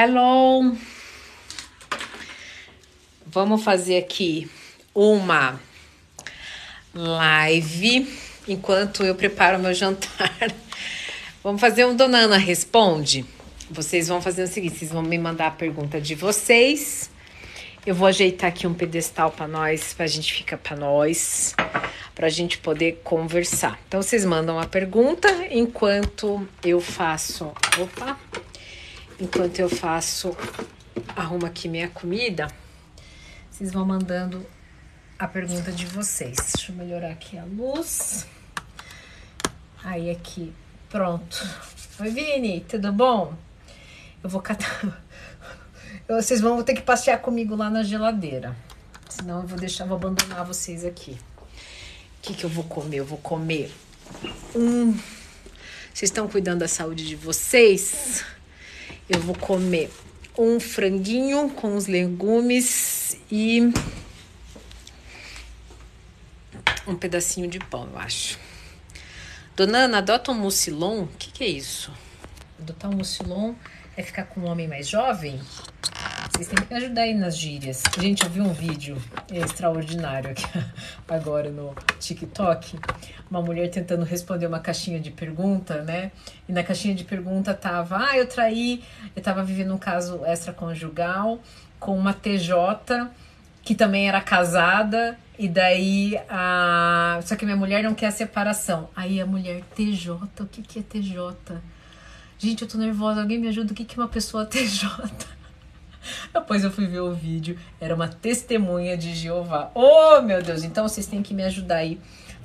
Hello! Vamos fazer aqui uma live enquanto eu preparo meu jantar. Vamos fazer um Dona Ana Responde. Vocês vão fazer o seguinte: vocês vão me mandar a pergunta de vocês. Eu vou ajeitar aqui um pedestal para nós, para a gente ficar para nós, para a gente poder conversar. Então vocês mandam a pergunta enquanto eu faço. Opa! Enquanto eu faço, arrumo aqui minha comida, vocês vão mandando a pergunta de vocês. Deixa eu melhorar aqui a luz. Aí aqui, pronto. Oi, Vini, tudo bom? Eu vou catar. Vocês vão ter que passear comigo lá na geladeira. Senão eu vou deixar, vou abandonar vocês aqui. O que, que eu vou comer? Eu vou comer um. Vocês estão cuidando da saúde de vocês? Eu vou comer um franguinho com os legumes e um pedacinho de pão, eu acho. Dona Ana, adota um mucilon? O que, que é isso? Adotar um mucilon é ficar com um homem mais jovem? Vocês têm que me ajudar aí nas gírias. Gente, eu vi um vídeo extraordinário aqui agora no TikTok. Uma mulher tentando responder uma caixinha de pergunta, né? E na caixinha de pergunta tava: Ah, eu traí, eu tava vivendo um caso extraconjugal com uma TJ que também era casada, e daí a. Só que minha mulher não quer a separação. Aí a mulher, TJ, o que, que é TJ? Gente, eu tô nervosa, alguém me ajuda, o que, que é uma pessoa TJ? Depois eu fui ver o vídeo, era uma testemunha de Jeová. Oh, meu Deus! Então vocês têm que me ajudar aí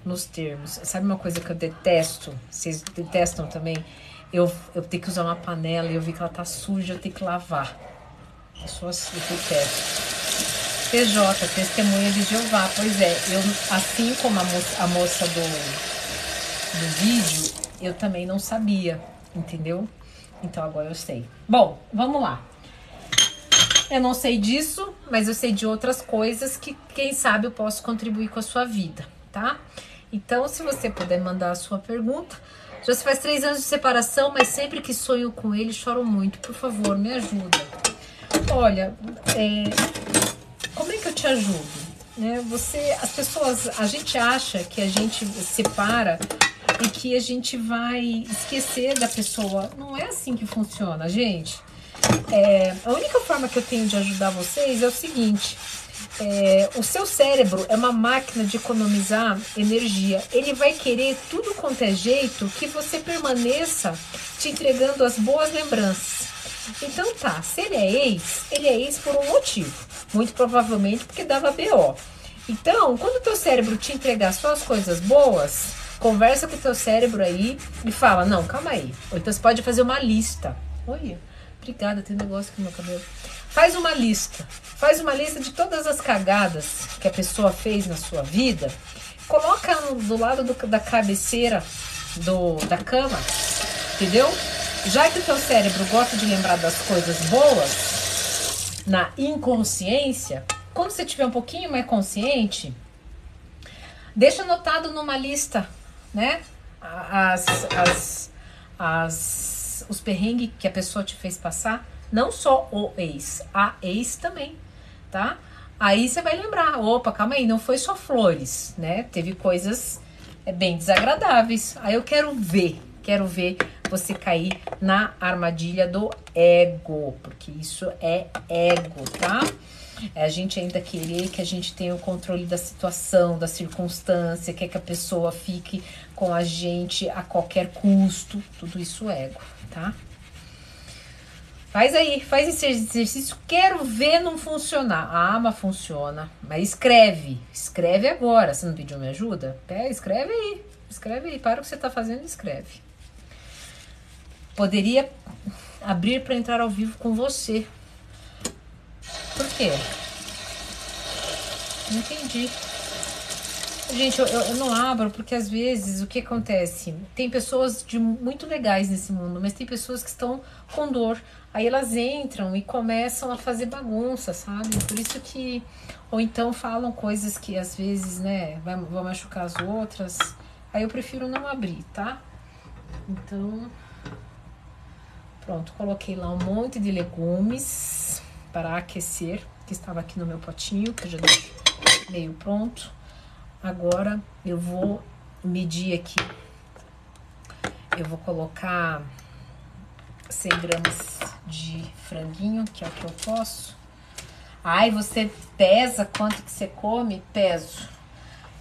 nos termos. Sabe uma coisa que eu detesto? Vocês detestam também? Eu, eu tenho que usar uma panela e eu vi que ela tá suja, eu tenho que lavar. Eu sou assim, eu detesto. PJ, testemunha de Jeová. Pois é, eu, assim como a moça, a moça do, do vídeo, eu também não sabia, entendeu? Então agora eu sei. Bom, vamos lá. Eu não sei disso, mas eu sei de outras coisas que, quem sabe, eu posso contribuir com a sua vida, tá? Então, se você puder mandar a sua pergunta. Já se faz três anos de separação, mas sempre que sonho com ele, choro muito. Por favor, me ajuda. Olha, é, como é que eu te ajudo? Né? Você, as pessoas, a gente acha que a gente separa e que a gente vai esquecer da pessoa. Não é assim que funciona, gente. É, a única forma que eu tenho de ajudar vocês é o seguinte: é, o seu cérebro é uma máquina de economizar energia. Ele vai querer tudo quanto é jeito que você permaneça te entregando as boas lembranças. Então tá, se ele é ex, ele é ex por um motivo. Muito provavelmente porque dava BO. Então, quando o teu cérebro te entregar só as coisas boas, conversa com o teu cérebro aí e fala, não, calma aí. Ou então você pode fazer uma lista. Olha, Obrigada, tem negócio aqui no meu cabelo. Faz uma lista. Faz uma lista de todas as cagadas que a pessoa fez na sua vida. Coloca do lado do, da cabeceira do, da cama. Entendeu? Já que o teu cérebro gosta de lembrar das coisas boas na inconsciência, quando você tiver um pouquinho mais consciente, deixa anotado numa lista, né? As, as, as os perrengues que a pessoa te fez passar, não só o ex, a ex também, tá? Aí você vai lembrar, opa, calma aí, não foi só flores, né? Teve coisas é, bem desagradáveis. Aí eu quero ver, quero ver você cair na armadilha do ego, porque isso é ego, tá? É a gente ainda querer que a gente tenha o controle da situação, da circunstância, quer que a pessoa fique com a gente a qualquer custo, tudo isso ego tá? Faz aí, faz esse exercício. Quero ver não funcionar. Ah, mas funciona. Mas escreve. Escreve agora. Você não pediu minha ajuda? Pega, escreve aí. Escreve aí. Para o que você está fazendo e escreve. Poderia abrir para entrar ao vivo com você. Por quê? Não entendi. Gente, eu, eu, não abro porque às vezes o que acontece? Tem pessoas de muito legais nesse mundo, mas tem pessoas que estão com dor. Aí elas entram e começam a fazer bagunça, sabe? Por isso que. Ou então falam coisas que às vezes, né, vão machucar as outras. Aí eu prefiro não abrir, tá? Então. Pronto, coloquei lá um monte de legumes para aquecer, que estava aqui no meu potinho, que eu já deixei meio pronto. Agora eu vou medir aqui. Eu vou colocar 100 gramas de franguinho, que é o que eu posso. Ai, você pesa quanto que você come? Peso.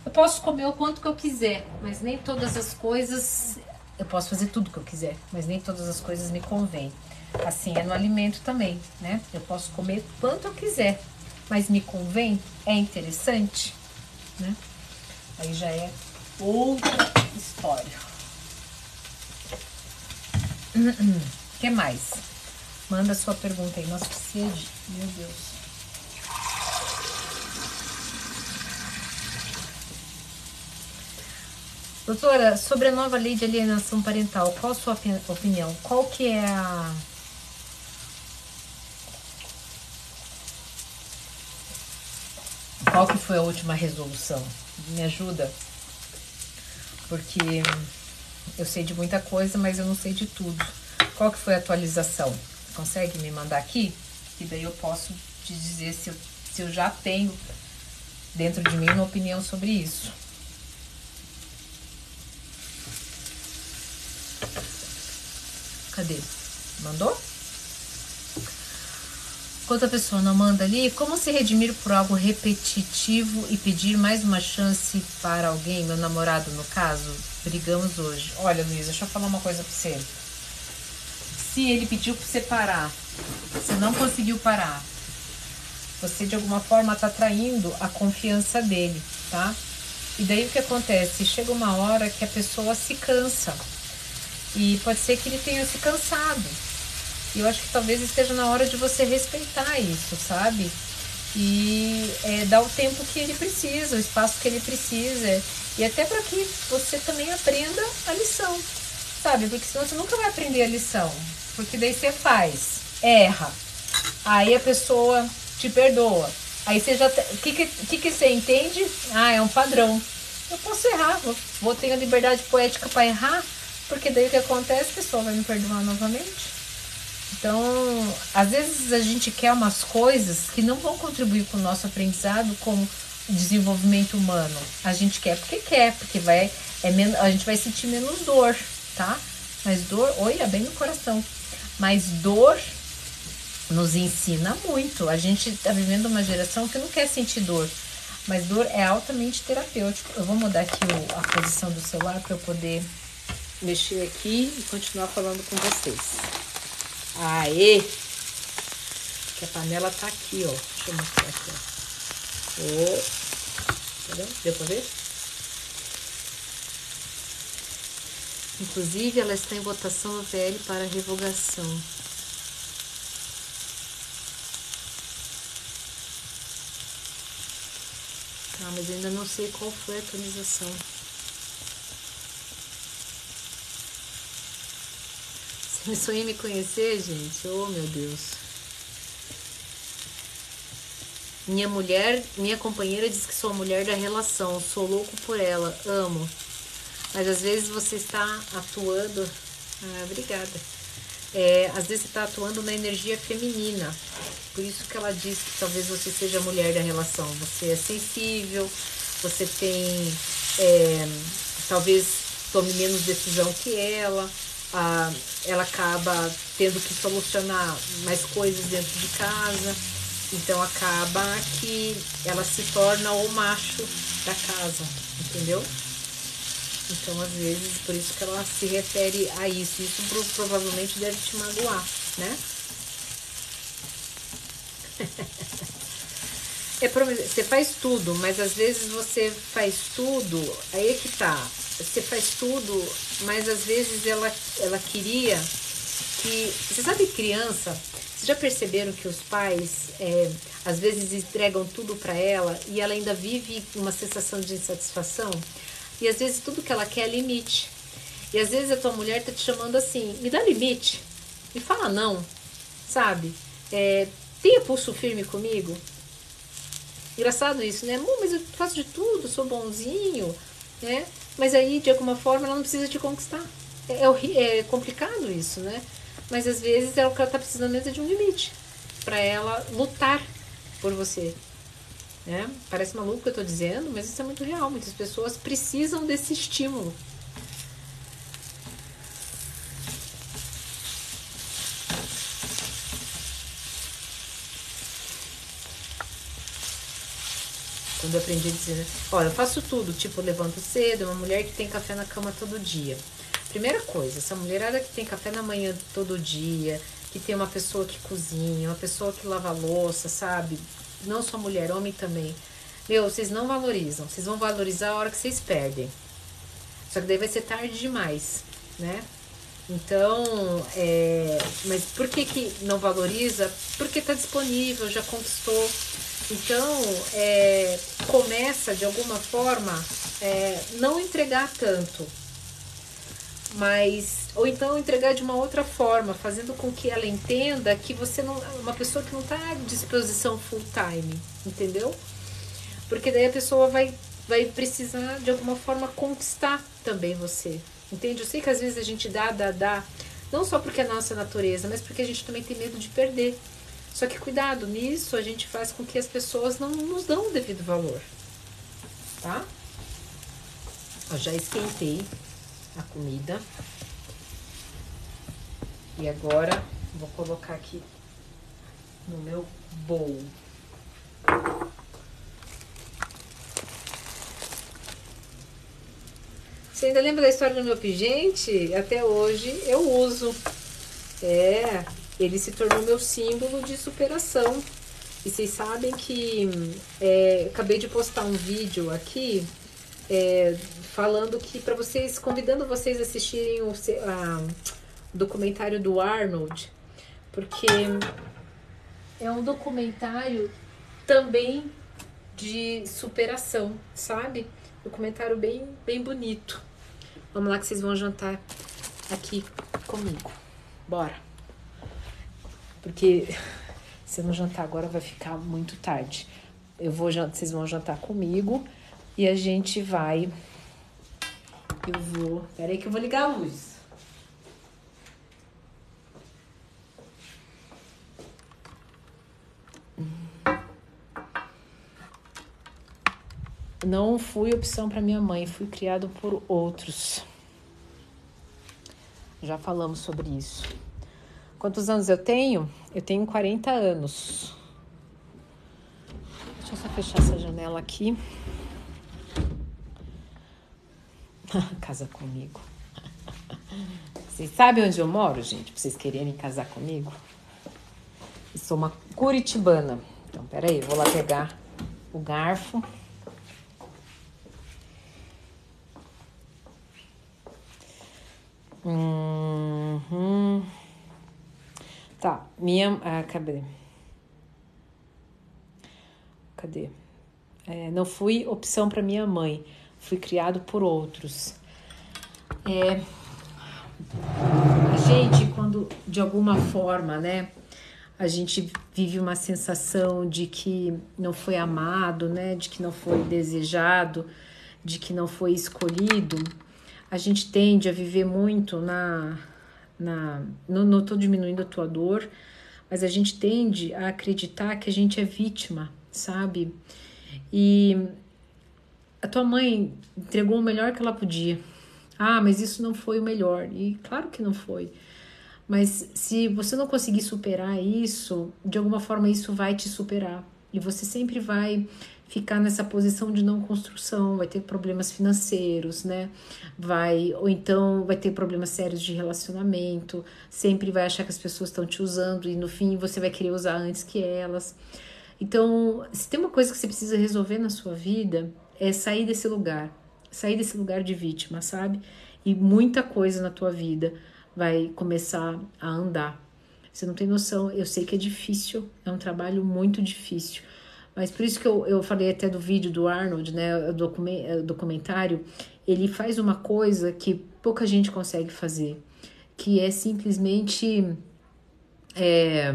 Eu posso comer o quanto que eu quiser, mas nem todas as coisas. Eu posso fazer tudo que eu quiser, mas nem todas as coisas me convêm. Assim é no alimento também, né? Eu posso comer quanto eu quiser, mas me convém? É interessante, né? Aí já é outra história. O que mais? Manda sua pergunta aí. Nossa, que sede. Meu Deus. Doutora, sobre a nova lei de alienação parental, qual a sua opinião? Qual que é a... Qual que foi a última resolução? Me ajuda? Porque eu sei de muita coisa, mas eu não sei de tudo. Qual que foi a atualização? Consegue me mandar aqui? E daí eu posso te dizer se eu, se eu já tenho dentro de mim uma opinião sobre isso. Cadê? Mandou? Quando a pessoa não manda ali, como se redimir por algo repetitivo e pedir mais uma chance para alguém, meu namorado no caso? Brigamos hoje. Olha, Luiz, deixa eu falar uma coisa pra você. Se ele pediu pra você parar, você não conseguiu parar, você de alguma forma tá traindo a confiança dele, tá? E daí o que acontece? Chega uma hora que a pessoa se cansa e pode ser que ele tenha se cansado. E eu acho que talvez esteja na hora de você respeitar isso, sabe? E é, dar o tempo que ele precisa, o espaço que ele precisa. E até para que você também aprenda a lição, sabe? Porque senão você nunca vai aprender a lição. Porque daí você faz, erra. Aí a pessoa te perdoa. Aí você já. O que, que, que, você entende? Ah, é um padrão. Eu posso errar, vou, vou ter a liberdade poética para errar, porque daí o que acontece, a pessoa vai me perdoar novamente. Então, às vezes a gente quer umas coisas que não vão contribuir com o nosso aprendizado como desenvolvimento humano. A gente quer porque quer, porque vai, é men a gente vai sentir menos dor, tá? Mas dor, olha, bem no coração. Mas dor nos ensina muito. A gente está vivendo uma geração que não quer sentir dor. Mas dor é altamente terapêutico. Eu vou mudar aqui o, a posição do celular para eu poder mexer aqui e continuar falando com vocês. Aê! Que a panela tá aqui, ó. Deixa eu mostrar aqui, ó. Oh. Entendeu? Deu pra ver? Inclusive, ela está em votação no VL para revogação. Tá, mas ainda não sei qual foi a atualização. Você sonhei me conhecer, gente? Oh, meu Deus. Minha mulher, minha companheira diz que sou a mulher da relação. Sou louco por ela, amo. Mas às vezes você está atuando. Ah, obrigada. É, às vezes você está atuando na energia feminina. Por isso que ela diz que talvez você seja a mulher da relação. Você é sensível, você tem. É, talvez tome menos decisão que ela ah, ela acaba tendo que solucionar mais coisas dentro de casa, então acaba que ela se torna o macho da casa, entendeu? Então, às vezes, por isso que ela se refere a isso. Isso provavelmente deve te magoar, né? é você faz tudo, mas às vezes você faz tudo, aí é que tá você faz tudo, mas às vezes ela, ela queria que. Você sabe, criança, vocês já perceberam que os pais é, às vezes entregam tudo para ela e ela ainda vive uma sensação de insatisfação? E às vezes tudo que ela quer é limite. E às vezes a tua mulher tá te chamando assim: me dá limite, me fala não, sabe? É, tenha pulso firme comigo. Engraçado isso, né? Mas eu faço de tudo, sou bonzinho, né? Mas aí, de alguma forma, ela não precisa te conquistar. É, é, é complicado isso, né? mas às vezes é ela tá precisando é de um limite para ela lutar por você. Né? Parece maluco o que eu tô dizendo, mas isso é muito real. Muitas pessoas precisam desse estímulo. Quando eu aprendi a dizer, olha, eu faço tudo, tipo, levanto cedo, uma mulher que tem café na cama todo dia. Primeira coisa, essa mulherada que tem café na manhã todo dia, que tem uma pessoa que cozinha, uma pessoa que lava louça, sabe? Não só mulher, homem também. Meu, vocês não valorizam. Vocês vão valorizar a hora que vocês perdem. Só que daí vai ser tarde demais, né? Então, é, mas por que, que não valoriza? Porque está disponível, já conquistou. Então, é, começa de alguma forma é, não entregar tanto, mas ou então entregar de uma outra forma, fazendo com que ela entenda que você não uma pessoa que não está à disposição full time, entendeu? Porque daí a pessoa vai vai precisar de alguma forma conquistar também você. Entende? Eu sei que às vezes a gente dá, dá, dá, não só porque é nossa natureza, mas porque a gente também tem medo de perder. Só que cuidado nisso, a gente faz com que as pessoas não nos dão o devido valor. Tá? Eu já esquentei a comida. E agora vou colocar aqui no meu bowl. Você ainda lembra da história do meu pingente? Até hoje eu uso. É, ele se tornou meu símbolo de superação. E vocês sabem que é, acabei de postar um vídeo aqui é, falando que para vocês, convidando vocês a assistirem o a, documentário do Arnold, porque é um documentário também de superação, sabe? Documentário bem, bem bonito. Vamos lá que vocês vão jantar aqui comigo. Bora. Porque se eu não jantar agora vai ficar muito tarde. Eu vou vocês vão jantar comigo e a gente vai eu vou. Peraí que eu vou ligar a luz. Não fui opção para minha mãe, fui criado por outros. Já falamos sobre isso. Quantos anos eu tenho? Eu tenho 40 anos. Deixa eu só fechar essa janela aqui. Casa comigo. Vocês sabem onde eu moro, gente? Pra vocês quererem casar comigo? Eu sou uma curitibana. Então, peraí, vou lá pegar o garfo. Uhum. Tá, minha. Ah, cadê? Cadê? É, não fui opção para minha mãe fui criado por outros. É, a gente, quando de alguma forma, né, a gente vive uma sensação de que não foi amado, né, de que não foi desejado, de que não foi escolhido, a gente tende a viver muito na. na não estou diminuindo a tua dor, mas a gente tende a acreditar que a gente é vítima, sabe? E a tua mãe entregou o melhor que ela podia. Ah, mas isso não foi o melhor. E claro que não foi. Mas se você não conseguir superar isso, de alguma forma isso vai te superar. E você sempre vai ficar nessa posição de não construção, vai ter problemas financeiros, né? Vai ou então vai ter problemas sérios de relacionamento, sempre vai achar que as pessoas estão te usando e no fim você vai querer usar antes que elas. Então, se tem uma coisa que você precisa resolver na sua vida, é sair desse lugar, sair desse lugar de vítima, sabe? E muita coisa na tua vida vai começar a andar. Você não tem noção, eu sei que é difícil, é um trabalho muito difícil. Mas por isso que eu, eu falei até do vídeo do Arnold, né, documentário, ele faz uma coisa que pouca gente consegue fazer, que é simplesmente é,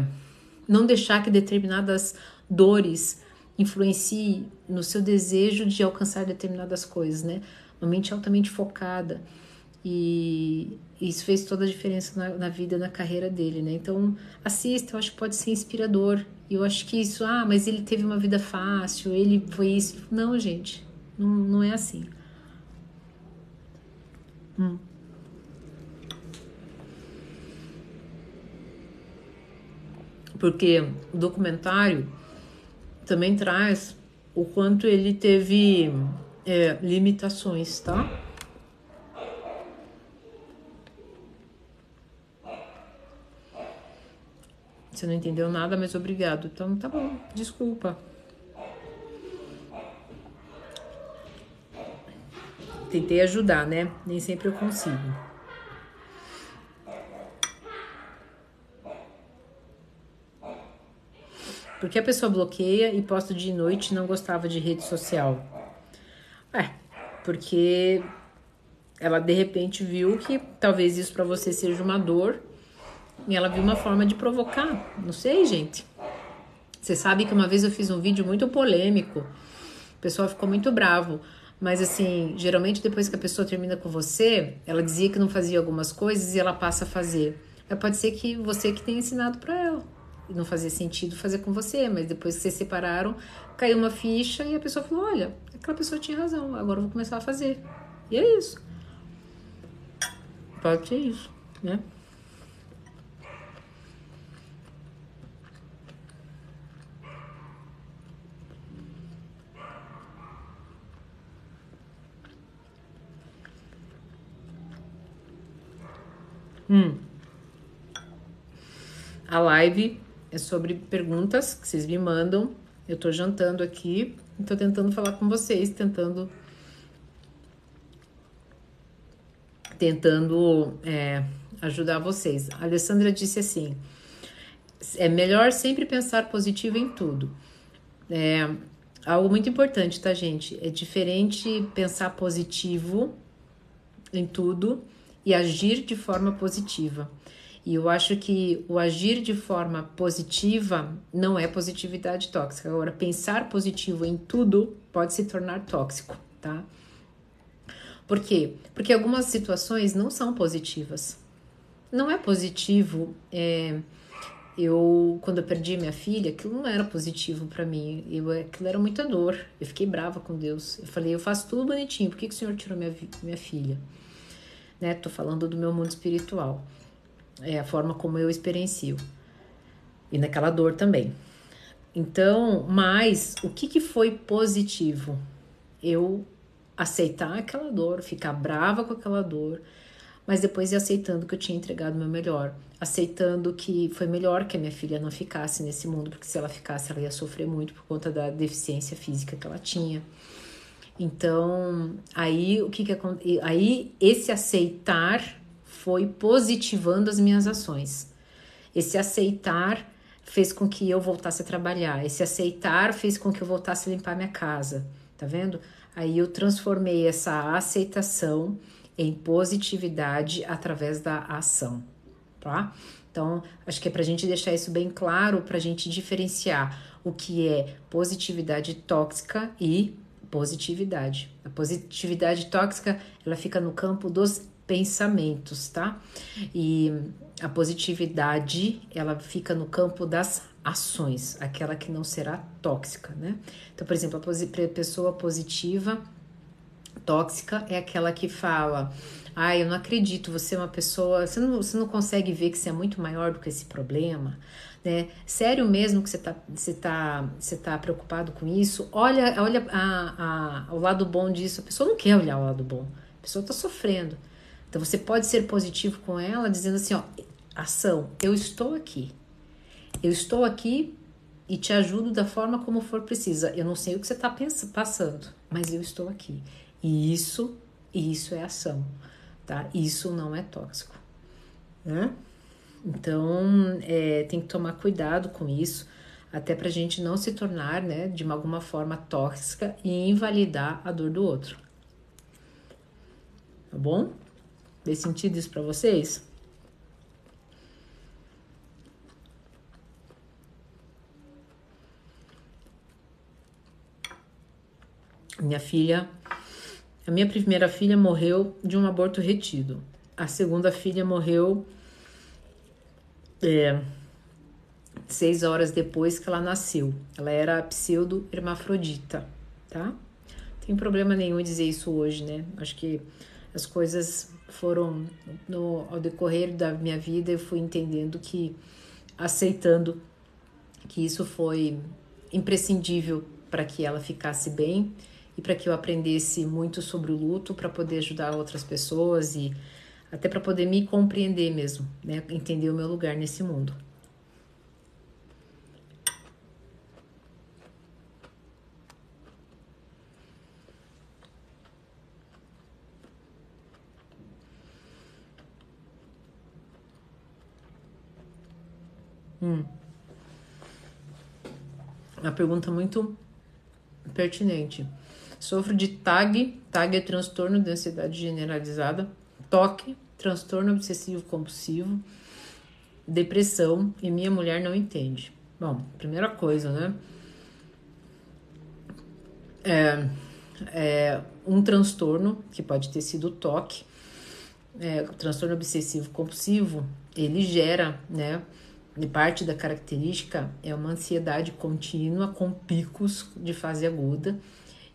não deixar que determinadas dores influencie no seu desejo de alcançar determinadas coisas, né? Uma mente altamente focada. E isso fez toda a diferença na, na vida, na carreira dele, né? Então, assista, eu acho que pode ser inspirador. E eu acho que isso, ah, mas ele teve uma vida fácil, ele foi isso. Não, gente, não, não é assim. Hum. Porque o documentário também traz o quanto ele teve é, limitações, tá? Você não entendeu nada, mas obrigado. Então tá bom, desculpa. Tentei ajudar, né? Nem sempre eu consigo. Porque a pessoa bloqueia e posta de noite não gostava de rede social? É, porque ela de repente viu que talvez isso para você seja uma dor e ela viu uma forma de provocar. Não sei, gente. Você sabe que uma vez eu fiz um vídeo muito polêmico. O pessoal ficou muito bravo. Mas assim, geralmente depois que a pessoa termina com você, ela dizia que não fazia algumas coisas e ela passa a fazer. Mas pode ser que você que tenha ensinado para ela. E não fazia sentido fazer com você, mas depois que vocês separaram, caiu uma ficha e a pessoa falou: olha, aquela pessoa tinha razão, agora eu vou começar a fazer. E é isso. Pode ser isso, né? Hum. A live é sobre perguntas que vocês me mandam. Eu tô jantando aqui tô tentando falar com vocês, tentando. Tentando é, ajudar vocês. A Alessandra disse assim: é melhor sempre pensar positivo em tudo. É algo muito importante, tá, gente? É diferente pensar positivo em tudo e agir de forma positiva. E eu acho que o agir de forma positiva não é positividade tóxica. Agora, pensar positivo em tudo pode se tornar tóxico, tá? Por quê? Porque algumas situações não são positivas. Não é positivo. É, eu, quando eu perdi minha filha, aquilo não era positivo para mim. Eu, aquilo era muita dor. Eu fiquei brava com Deus. Eu falei, eu faço tudo bonitinho. Por que, que o Senhor tirou minha, minha filha? né? Tô falando do meu mundo espiritual. É a forma como eu experiencio. E naquela dor também. Então, mas o que, que foi positivo? Eu aceitar aquela dor, ficar brava com aquela dor, mas depois ir aceitando que eu tinha entregado o meu melhor, aceitando que foi melhor que a minha filha não ficasse nesse mundo, porque se ela ficasse, ela ia sofrer muito por conta da deficiência física que ela tinha. Então, aí o que que aí esse aceitar foi positivando as minhas ações. Esse aceitar fez com que eu voltasse a trabalhar. Esse aceitar fez com que eu voltasse a limpar minha casa. Tá vendo? Aí eu transformei essa aceitação em positividade através da ação, tá? Então, acho que é para gente deixar isso bem claro, para gente diferenciar o que é positividade tóxica e positividade. A positividade tóxica, ela fica no campo dos pensamentos, tá? E a positividade, ela fica no campo das ações, aquela que não será tóxica, né? Então, por exemplo, a pessoa positiva tóxica é aquela que fala: "Ah, eu não acredito, você é uma pessoa, você não, você não consegue ver que você é muito maior do que esse problema né? Sério mesmo que você está você tá, você tá preocupado com isso? Olha, olha a, a, o lado bom disso. A pessoa não quer olhar o lado bom. A pessoa está sofrendo. Então você pode ser positivo com ela, dizendo assim, ó, ação, eu estou aqui. Eu estou aqui e te ajudo da forma como for precisa. Eu não sei o que você está passando, mas eu estou aqui. E isso, isso é ação, tá? Isso não é tóxico, né? Então, é, tem que tomar cuidado com isso, até para a gente não se tornar, né, de alguma forma tóxica e invalidar a dor do outro. Tá bom? Fez sentido isso para vocês? Minha filha, A minha primeira filha morreu de um aborto retido. A segunda filha morreu é, seis horas depois que ela nasceu. Ela era pseudo-hermafrodita, tá? Tem problema nenhum dizer isso hoje, né? Acho que as coisas foram no, ao decorrer da minha vida eu fui entendendo que aceitando que isso foi imprescindível para que ela ficasse bem e para que eu aprendesse muito sobre o luto para poder ajudar outras pessoas e até para poder me compreender mesmo, né? Entender o meu lugar nesse mundo. Hum. Uma pergunta muito pertinente. Sofro de TAG, TAG é transtorno de ansiedade generalizada, toque, transtorno obsessivo compulsivo, depressão e minha mulher não entende. Bom, primeira coisa, né? É, é um transtorno que pode ter sido toque, é, transtorno obsessivo compulsivo, ele gera, né? E parte da característica é uma ansiedade contínua com picos de fase aguda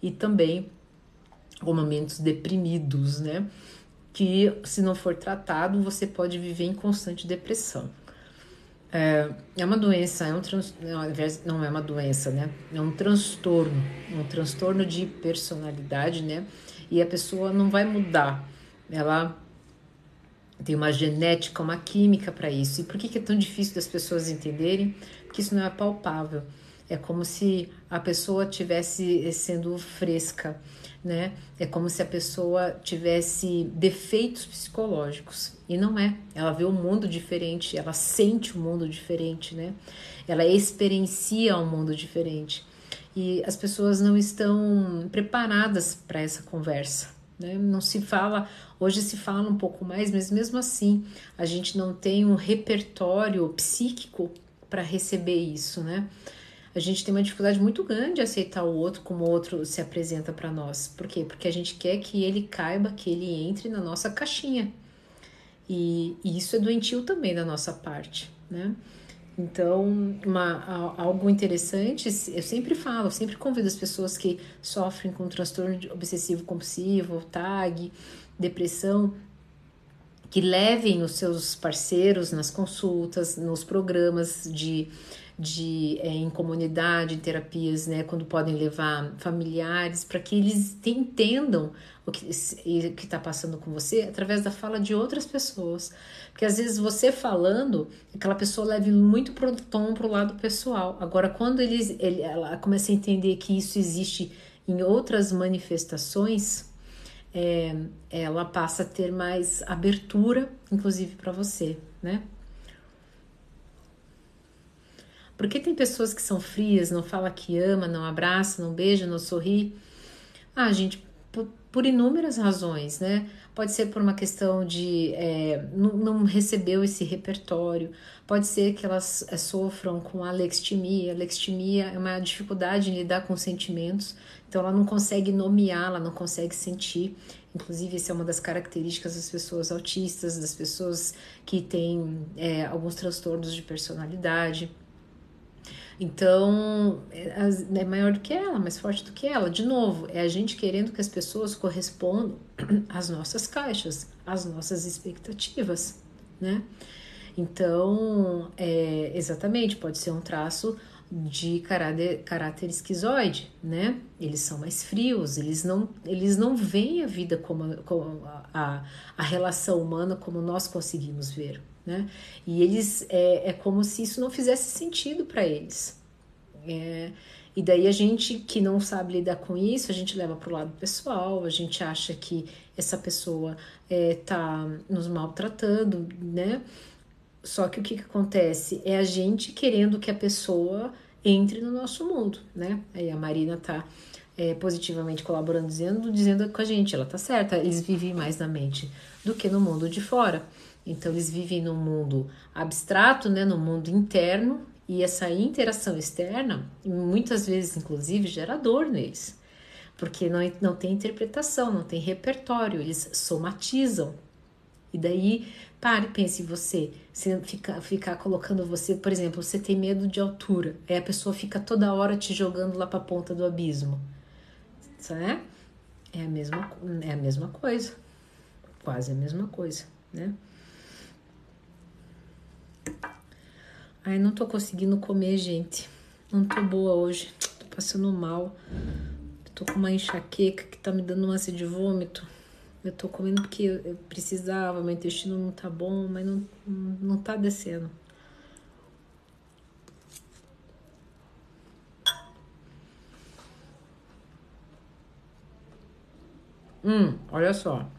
e também com momentos deprimidos, né? Que se não for tratado, você pode viver em constante depressão. É, é uma doença, é um trans, não é uma doença, né? É um transtorno, um transtorno de personalidade, né? E a pessoa não vai mudar, ela tem uma genética, uma química para isso. E por que, que é tão difícil das pessoas entenderem? Porque isso não é palpável. É como se a pessoa tivesse sendo fresca, né? É como se a pessoa tivesse defeitos psicológicos e não é. Ela vê o um mundo diferente, ela sente o um mundo diferente, né? Ela experiencia um mundo diferente e as pessoas não estão preparadas para essa conversa. Né? Não se fala, hoje se fala um pouco mais, mas mesmo assim a gente não tem um repertório psíquico para receber isso, né? A gente tem uma dificuldade muito grande de aceitar o outro como o outro se apresenta para nós. Por quê? Porque a gente quer que ele caiba, que ele entre na nossa caixinha. E, e isso é doentio também da nossa parte, né? Então, uma, algo interessante, eu sempre falo, eu sempre convido as pessoas que sofrem com transtorno obsessivo compulsivo, TAG, depressão, que levem os seus parceiros nas consultas, nos programas de de é, em comunidade, em terapias, né, quando podem levar familiares, para que eles entendam o que está passando com você através da fala de outras pessoas. Porque às vezes você falando, aquela pessoa leva muito pro tom para o lado pessoal. Agora, quando eles, ele, ela começa a entender que isso existe em outras manifestações, é, ela passa a ter mais abertura, inclusive para você, né? Porque tem pessoas que são frias, não fala que ama, não abraça, não beija, não sorri. Ah, gente, por, por inúmeras razões, né? Pode ser por uma questão de é, não, não, recebeu esse repertório, pode ser que elas é, sofram com alextimia. Alextimia é uma dificuldade em lidar com sentimentos, então ela não consegue nomear, ela não consegue sentir. Inclusive, essa é uma das características das pessoas autistas, das pessoas que têm é, alguns transtornos de personalidade. Então, é, é maior do que ela, mais forte do que ela. De novo, é a gente querendo que as pessoas correspondam às nossas caixas, às nossas expectativas, né? Então, é, exatamente, pode ser um traço de caráter, caráter esquizoide, né? Eles são mais frios, eles não, eles não veem a vida como, como a, a relação humana como nós conseguimos ver, né? E eles é, é como se isso não fizesse sentido para eles. É, e daí a gente que não sabe lidar com isso, a gente leva para o lado pessoal, a gente acha que essa pessoa está é, nos maltratando, né? Só que o que, que acontece? É a gente querendo que a pessoa entre no nosso mundo, né? Aí a Marina tá é, positivamente colaborando, dizendo, dizendo com a gente, ela tá certa, eles vivem mais na mente do que no mundo de fora. Então eles vivem no mundo abstrato, né, no mundo interno, e essa interação externa, muitas vezes inclusive, gera dor neles. porque não, não tem interpretação, não tem repertório, eles somatizam. E daí, pare pense você, você ficar fica colocando você, por exemplo, você tem medo de altura, aí a pessoa fica toda hora te jogando lá para a ponta do abismo. Né? É a mesma, é a mesma coisa, quase a mesma coisa, né? Ai, não tô conseguindo comer, gente. Não tô boa hoje. Tô passando mal. Tô com uma enxaqueca que tá me dando uma ânsia de vômito. Eu tô comendo porque eu precisava, meu intestino não tá bom, mas não, não tá descendo. Hum, olha só.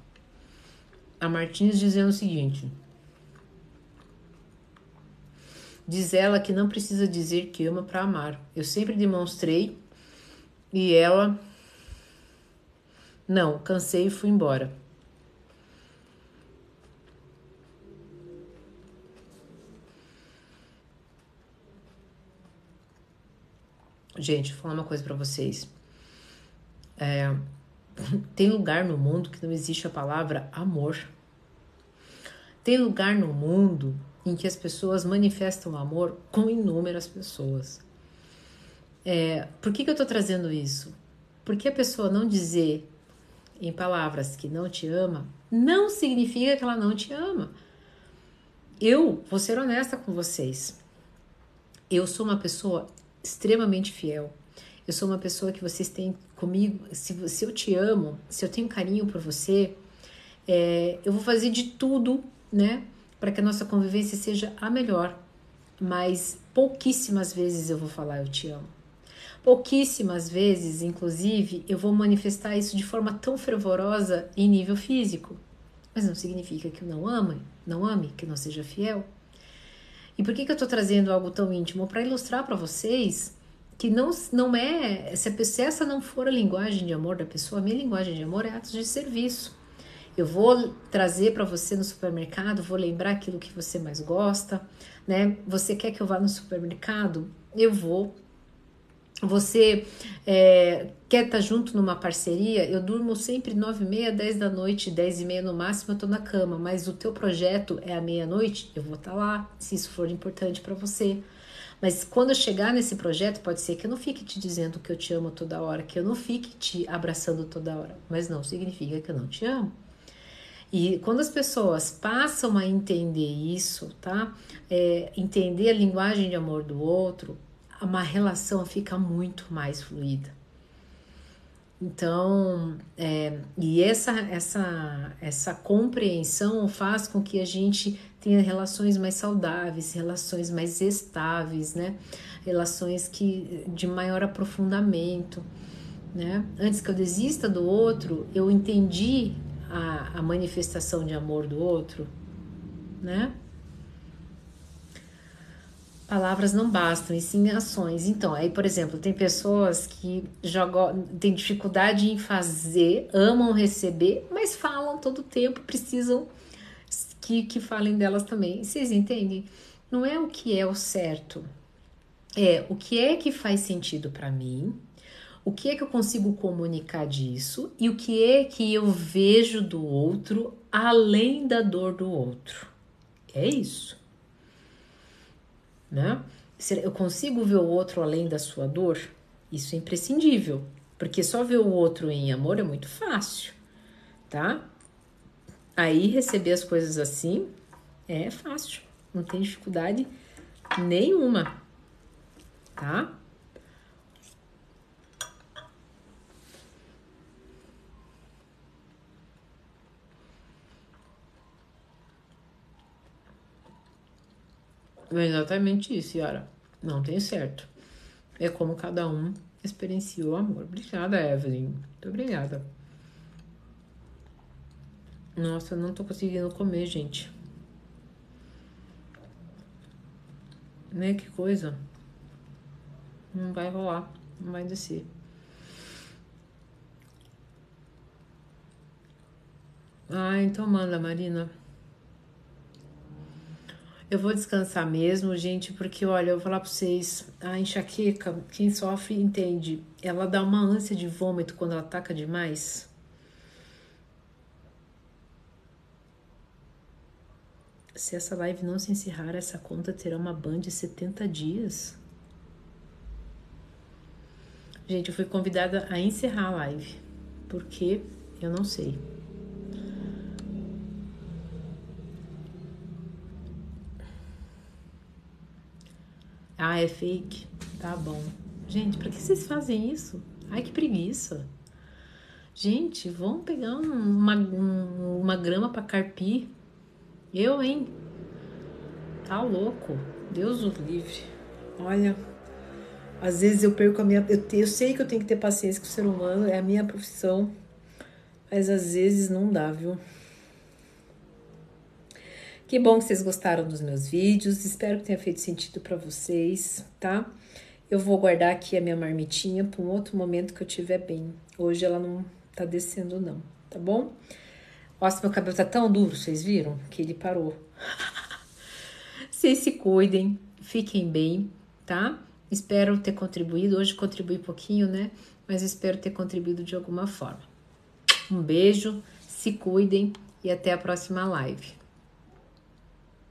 A Martins dizendo o seguinte. Diz ela que não precisa dizer que ama para amar. Eu sempre demonstrei e ela não, cansei e fui embora. Gente, vou falar uma coisa para vocês. É, tem lugar no mundo que não existe a palavra amor. Tem lugar no mundo em que as pessoas manifestam amor com inúmeras pessoas. É, por que, que eu tô trazendo isso? Porque a pessoa não dizer em palavras que não te ama, não significa que ela não te ama. Eu vou ser honesta com vocês. Eu sou uma pessoa extremamente fiel. Eu sou uma pessoa que vocês têm comigo. Se, se eu te amo, se eu tenho carinho por você, é, eu vou fazer de tudo, né, para que a nossa convivência seja a melhor. Mas pouquíssimas vezes eu vou falar eu te amo. Pouquíssimas vezes, inclusive, eu vou manifestar isso de forma tão fervorosa em nível físico. Mas não significa que eu não ame, não ame, que não seja fiel. E por que, que eu estou trazendo algo tão íntimo? Para ilustrar para vocês que não, não é. Se, a, se essa não for a linguagem de amor da pessoa, a minha linguagem de amor é atos de serviço. Eu vou trazer para você no supermercado, vou lembrar aquilo que você mais gosta, né? Você quer que eu vá no supermercado? Eu vou você é, quer estar tá junto numa parceria, eu durmo sempre nove e meia, dez da noite, dez e meia no máximo eu tô na cama, mas o teu projeto é à meia-noite, eu vou estar tá lá, se isso for importante para você. Mas quando eu chegar nesse projeto, pode ser que eu não fique te dizendo que eu te amo toda hora, que eu não fique te abraçando toda hora, mas não significa que eu não te amo. E quando as pessoas passam a entender isso, tá? É, entender a linguagem de amor do outro, uma relação fica muito mais fluida. Então, é, e essa, essa, essa compreensão faz com que a gente tenha relações mais saudáveis, relações mais estáveis, né? Relações que de maior aprofundamento, né? Antes que eu desista do outro, eu entendi a, a manifestação de amor do outro, né? palavras não bastam, e sim ações. Então, aí, por exemplo, tem pessoas que jogam, têm dificuldade em fazer, amam receber, mas falam todo o tempo, precisam que, que falem delas também. Vocês entendem? Não é o que é o certo, é o que é que faz sentido para mim, o que é que eu consigo comunicar disso e o que é que eu vejo do outro além da dor do outro. É isso né? Eu consigo ver o outro além da sua dor? Isso é imprescindível, porque só ver o outro em amor é muito fácil, tá? Aí receber as coisas assim é fácil, não tem dificuldade nenhuma, tá? É exatamente isso, Yara. Não tem certo. É como cada um experiencia o amor. Obrigada, Evelyn. Muito obrigada. Nossa, eu não tô conseguindo comer, gente. Né? Que coisa. Não vai rolar. Não vai descer. Ah, então manda, Marina. Eu vou descansar mesmo, gente, porque olha, eu vou falar pra vocês, a enxaqueca, quem sofre entende, ela dá uma ânsia de vômito quando ela ataca demais. Se essa live não se encerrar, essa conta terá uma ban de 70 dias. Gente, eu fui convidada a encerrar a live, porque eu não sei. Ah, é fake? Tá bom. Gente, pra que vocês fazem isso? Ai, que preguiça. Gente, vamos pegar uma, uma grama para carpir. Eu, hein? Tá louco. Deus o livre. Olha, às vezes eu perco a minha. Eu, eu sei que eu tenho que ter paciência com o ser humano, é a minha profissão. Mas às vezes não dá, viu? Que bom que vocês gostaram dos meus vídeos. Espero que tenha feito sentido para vocês, tá? Eu vou guardar aqui a minha marmitinha para um outro momento que eu tiver bem. Hoje ela não tá descendo não, tá bom? Nossa, meu cabelo tá tão duro, vocês viram? Que ele parou. vocês se cuidem, fiquem bem, tá? Espero ter contribuído. Hoje contribuí pouquinho, né? Mas espero ter contribuído de alguma forma. Um beijo, se cuidem e até a próxima live.